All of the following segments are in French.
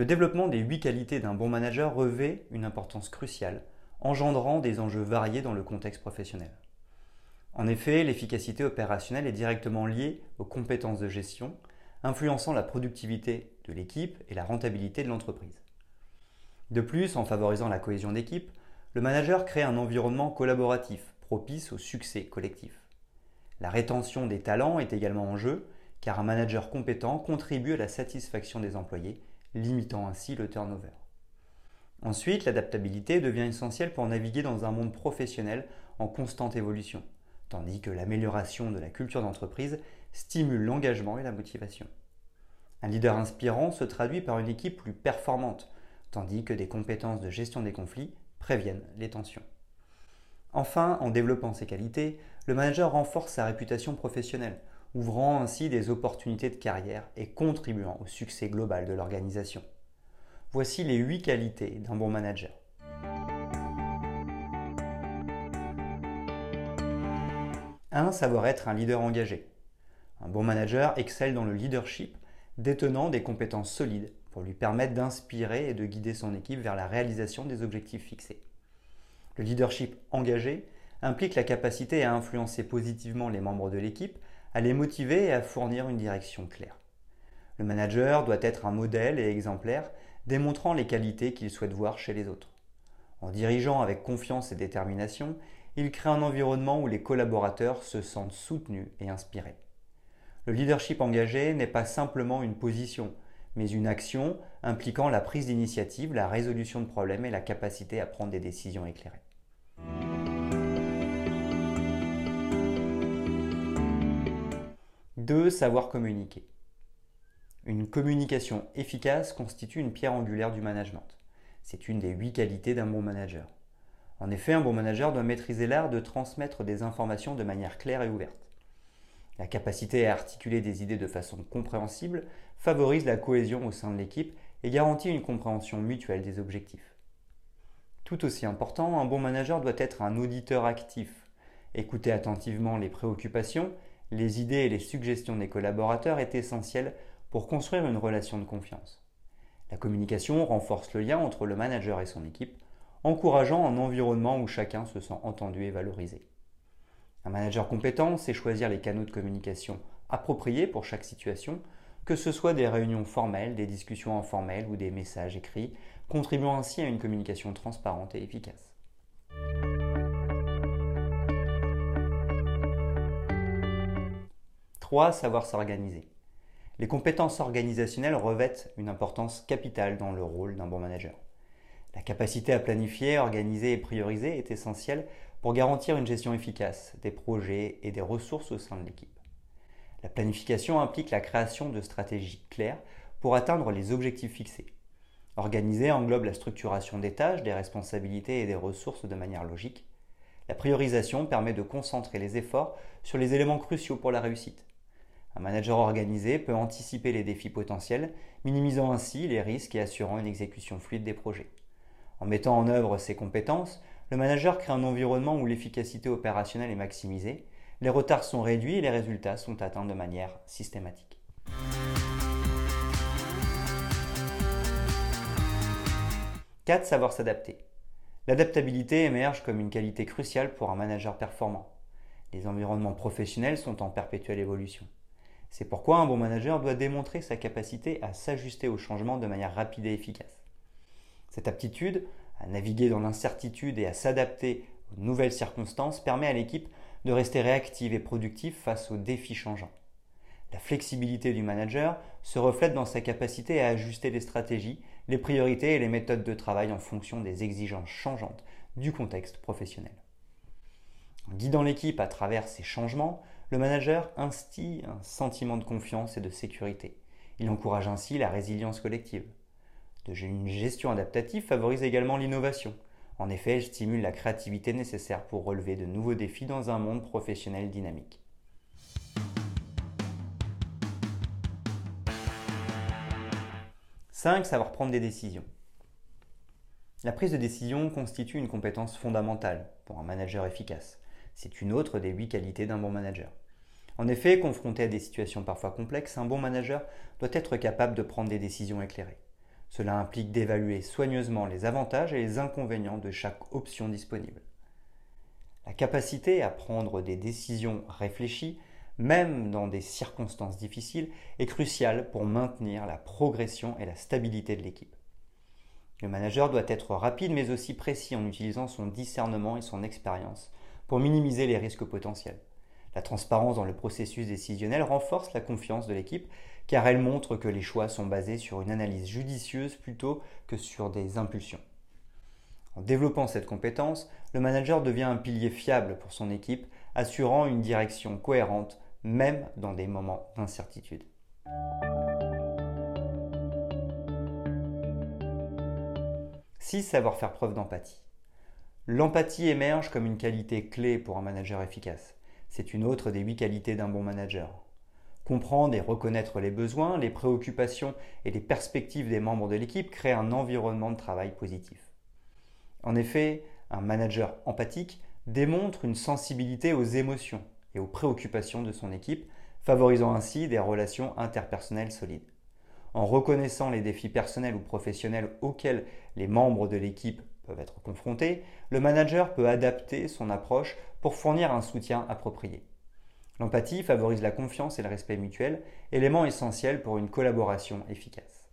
Le développement des 8 qualités d'un bon manager revêt une importance cruciale, engendrant des enjeux variés dans le contexte professionnel. En effet, l'efficacité opérationnelle est directement liée aux compétences de gestion, influençant la productivité de l'équipe et la rentabilité de l'entreprise. De plus, en favorisant la cohésion d'équipe, le manager crée un environnement collaboratif propice au succès collectif. La rétention des talents est également en jeu, car un manager compétent contribue à la satisfaction des employés limitant ainsi le turnover. Ensuite, l'adaptabilité devient essentielle pour naviguer dans un monde professionnel en constante évolution, tandis que l'amélioration de la culture d'entreprise stimule l'engagement et la motivation. Un leader inspirant se traduit par une équipe plus performante, tandis que des compétences de gestion des conflits préviennent les tensions. Enfin, en développant ces qualités, le manager renforce sa réputation professionnelle ouvrant ainsi des opportunités de carrière et contribuant au succès global de l'organisation. Voici les 8 qualités d'un bon manager. 1. Savoir être un leader engagé. Un bon manager excelle dans le leadership, détenant des compétences solides pour lui permettre d'inspirer et de guider son équipe vers la réalisation des objectifs fixés. Le leadership engagé implique la capacité à influencer positivement les membres de l'équipe à les motiver et à fournir une direction claire. Le manager doit être un modèle et exemplaire, démontrant les qualités qu'il souhaite voir chez les autres. En dirigeant avec confiance et détermination, il crée un environnement où les collaborateurs se sentent soutenus et inspirés. Le leadership engagé n'est pas simplement une position, mais une action impliquant la prise d'initiative, la résolution de problèmes et la capacité à prendre des décisions éclairées. 2. Savoir communiquer. Une communication efficace constitue une pierre angulaire du management. C'est une des huit qualités d'un bon manager. En effet, un bon manager doit maîtriser l'art de transmettre des informations de manière claire et ouverte. La capacité à articuler des idées de façon compréhensible favorise la cohésion au sein de l'équipe et garantit une compréhension mutuelle des objectifs. Tout aussi important, un bon manager doit être un auditeur actif, écouter attentivement les préoccupations les idées et les suggestions des collaborateurs est essentielles pour construire une relation de confiance. La communication renforce le lien entre le manager et son équipe, encourageant un environnement où chacun se sent entendu et valorisé. Un manager compétent sait choisir les canaux de communication appropriés pour chaque situation, que ce soit des réunions formelles, des discussions informelles ou des messages écrits, contribuant ainsi à une communication transparente et efficace. 3. Savoir s'organiser. Les compétences organisationnelles revêtent une importance capitale dans le rôle d'un bon manager. La capacité à planifier, organiser et prioriser est essentielle pour garantir une gestion efficace des projets et des ressources au sein de l'équipe. La planification implique la création de stratégies claires pour atteindre les objectifs fixés. Organiser englobe la structuration des tâches, des responsabilités et des ressources de manière logique. La priorisation permet de concentrer les efforts sur les éléments cruciaux pour la réussite. Un manager organisé peut anticiper les défis potentiels, minimisant ainsi les risques et assurant une exécution fluide des projets. En mettant en œuvre ses compétences, le manager crée un environnement où l'efficacité opérationnelle est maximisée, les retards sont réduits et les résultats sont atteints de manière systématique. 4. Savoir s'adapter. L'adaptabilité émerge comme une qualité cruciale pour un manager performant. Les environnements professionnels sont en perpétuelle évolution. C'est pourquoi un bon manager doit démontrer sa capacité à s'ajuster aux changements de manière rapide et efficace. Cette aptitude à naviguer dans l'incertitude et à s'adapter aux nouvelles circonstances permet à l'équipe de rester réactive et productive face aux défis changeants. La flexibilité du manager se reflète dans sa capacité à ajuster les stratégies, les priorités et les méthodes de travail en fonction des exigences changeantes du contexte professionnel. En guidant l'équipe à travers ces changements, le manager instille un sentiment de confiance et de sécurité. Il encourage ainsi la résilience collective. Une gestion adaptative favorise également l'innovation. En effet, elle stimule la créativité nécessaire pour relever de nouveaux défis dans un monde professionnel dynamique. 5. Savoir prendre des décisions. La prise de décision constitue une compétence fondamentale pour un manager efficace. C'est une autre des huit qualités d'un bon manager. En effet, confronté à des situations parfois complexes, un bon manager doit être capable de prendre des décisions éclairées. Cela implique d'évaluer soigneusement les avantages et les inconvénients de chaque option disponible. La capacité à prendre des décisions réfléchies même dans des circonstances difficiles, est crucial pour maintenir la progression et la stabilité de l'équipe. Le manager doit être rapide mais aussi précis en utilisant son discernement et son expérience pour minimiser les risques potentiels. La transparence dans le processus décisionnel renforce la confiance de l'équipe car elle montre que les choix sont basés sur une analyse judicieuse plutôt que sur des impulsions. En développant cette compétence, le manager devient un pilier fiable pour son équipe, assurant une direction cohérente même dans des moments d'incertitude. Savoir faire preuve d'empathie. L'empathie émerge comme une qualité clé pour un manager efficace. C'est une autre des huit qualités d'un bon manager. Comprendre et reconnaître les besoins, les préoccupations et les perspectives des membres de l'équipe crée un environnement de travail positif. En effet, un manager empathique démontre une sensibilité aux émotions, et aux préoccupations de son équipe, favorisant ainsi des relations interpersonnelles solides. En reconnaissant les défis personnels ou professionnels auxquels les membres de l'équipe être confrontés, le manager peut adapter son approche pour fournir un soutien approprié. L'empathie favorise la confiance et le respect mutuel, élément essentiel pour une collaboration efficace.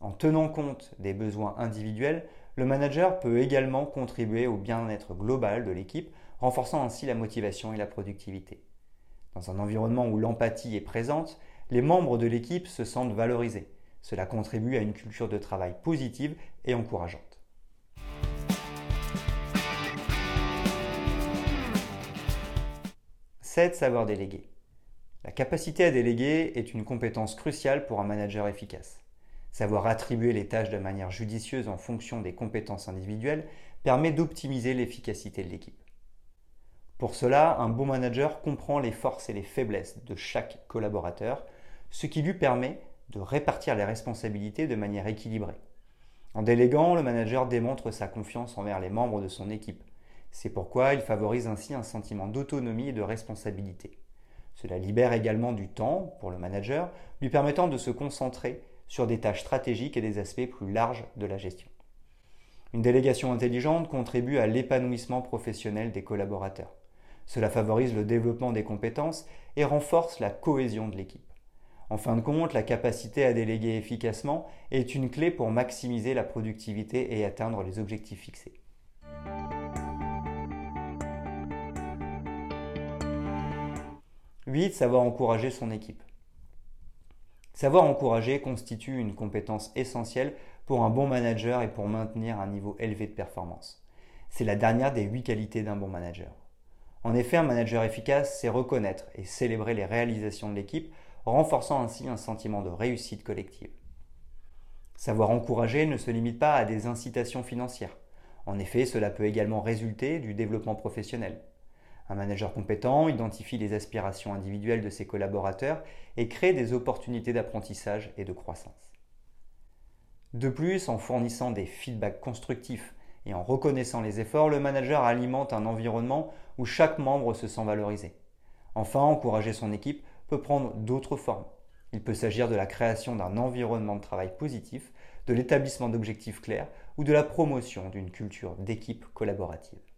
En tenant compte des besoins individuels, le manager peut également contribuer au bien-être global de l'équipe renforçant ainsi la motivation et la productivité. Dans un environnement où l'empathie est présente, les membres de l'équipe se sentent valorisés. Cela contribue à une culture de travail positive et encourageante. « 7. Savoir déléguer. La capacité à déléguer est une compétence cruciale pour un manager efficace. Savoir attribuer les tâches de manière judicieuse en fonction des compétences individuelles permet d'optimiser l'efficacité de l'équipe. Pour cela, un bon manager comprend les forces et les faiblesses de chaque collaborateur, ce qui lui permet de répartir les responsabilités de manière équilibrée. En déléguant, le manager démontre sa confiance envers les membres de son équipe. C'est pourquoi il favorise ainsi un sentiment d'autonomie et de responsabilité. Cela libère également du temps pour le manager, lui permettant de se concentrer sur des tâches stratégiques et des aspects plus larges de la gestion. Une délégation intelligente contribue à l'épanouissement professionnel des collaborateurs. Cela favorise le développement des compétences et renforce la cohésion de l'équipe. En fin de compte, la capacité à déléguer efficacement est une clé pour maximiser la productivité et atteindre les objectifs fixés. « 8. Savoir encourager son équipe. Savoir encourager constitue une compétence essentielle pour un bon manager et pour maintenir un niveau élevé de performance. C'est la dernière des huit qualités d'un bon manager. En effet, un manager efficace, c'est reconnaître et célébrer les réalisations de l'équipe, renforçant ainsi un sentiment de réussite collective. Savoir encourager ne se limite pas à des incitations financières. En effet, cela peut également résulter du développement professionnel. Un manager compétent identifie les aspirations individuelles de ses collaborateurs et crée des opportunités d'apprentissage et de croissance. De plus, en fournissant des feedbacks constructifs et en reconnaissant les efforts, le manager alimente un environnement où chaque membre se sent valorisé. Enfin, encourager son équipe peut prendre d'autres formes. Il peut s'agir de la création d'un environnement de travail positif, de l'établissement d'objectifs clairs ou de la promotion d'une culture d'équipe collaborative.